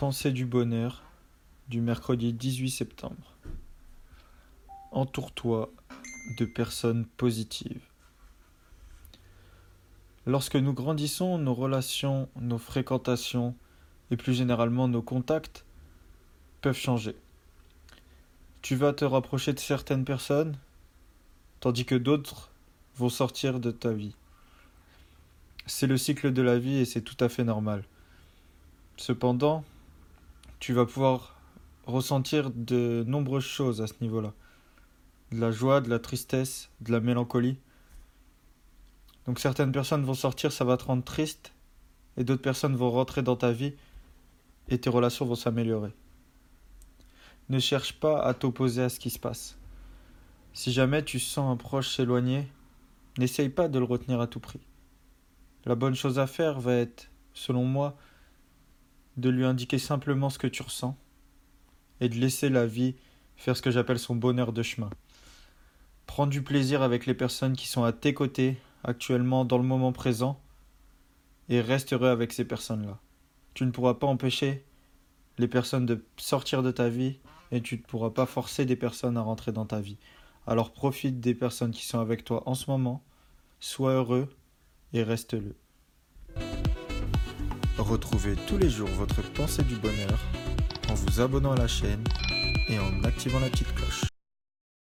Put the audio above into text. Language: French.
Pensée du bonheur du mercredi 18 septembre. Entoure-toi de personnes positives. Lorsque nous grandissons, nos relations, nos fréquentations et plus généralement nos contacts peuvent changer. Tu vas te rapprocher de certaines personnes, tandis que d'autres vont sortir de ta vie. C'est le cycle de la vie et c'est tout à fait normal. Cependant, tu vas pouvoir ressentir de nombreuses choses à ce niveau-là. De la joie, de la tristesse, de la mélancolie. Donc certaines personnes vont sortir, ça va te rendre triste, et d'autres personnes vont rentrer dans ta vie, et tes relations vont s'améliorer. Ne cherche pas à t'opposer à ce qui se passe. Si jamais tu sens un proche s'éloigner, n'essaye pas de le retenir à tout prix. La bonne chose à faire va être, selon moi, de lui indiquer simplement ce que tu ressens et de laisser la vie faire ce que j'appelle son bonheur de chemin. Prends du plaisir avec les personnes qui sont à tes côtés actuellement dans le moment présent et reste heureux avec ces personnes-là. Tu ne pourras pas empêcher les personnes de sortir de ta vie et tu ne pourras pas forcer des personnes à rentrer dans ta vie. Alors profite des personnes qui sont avec toi en ce moment, sois heureux et reste-le. Retrouvez tous les jours votre pensée du bonheur en vous abonnant à la chaîne et en activant la petite cloche.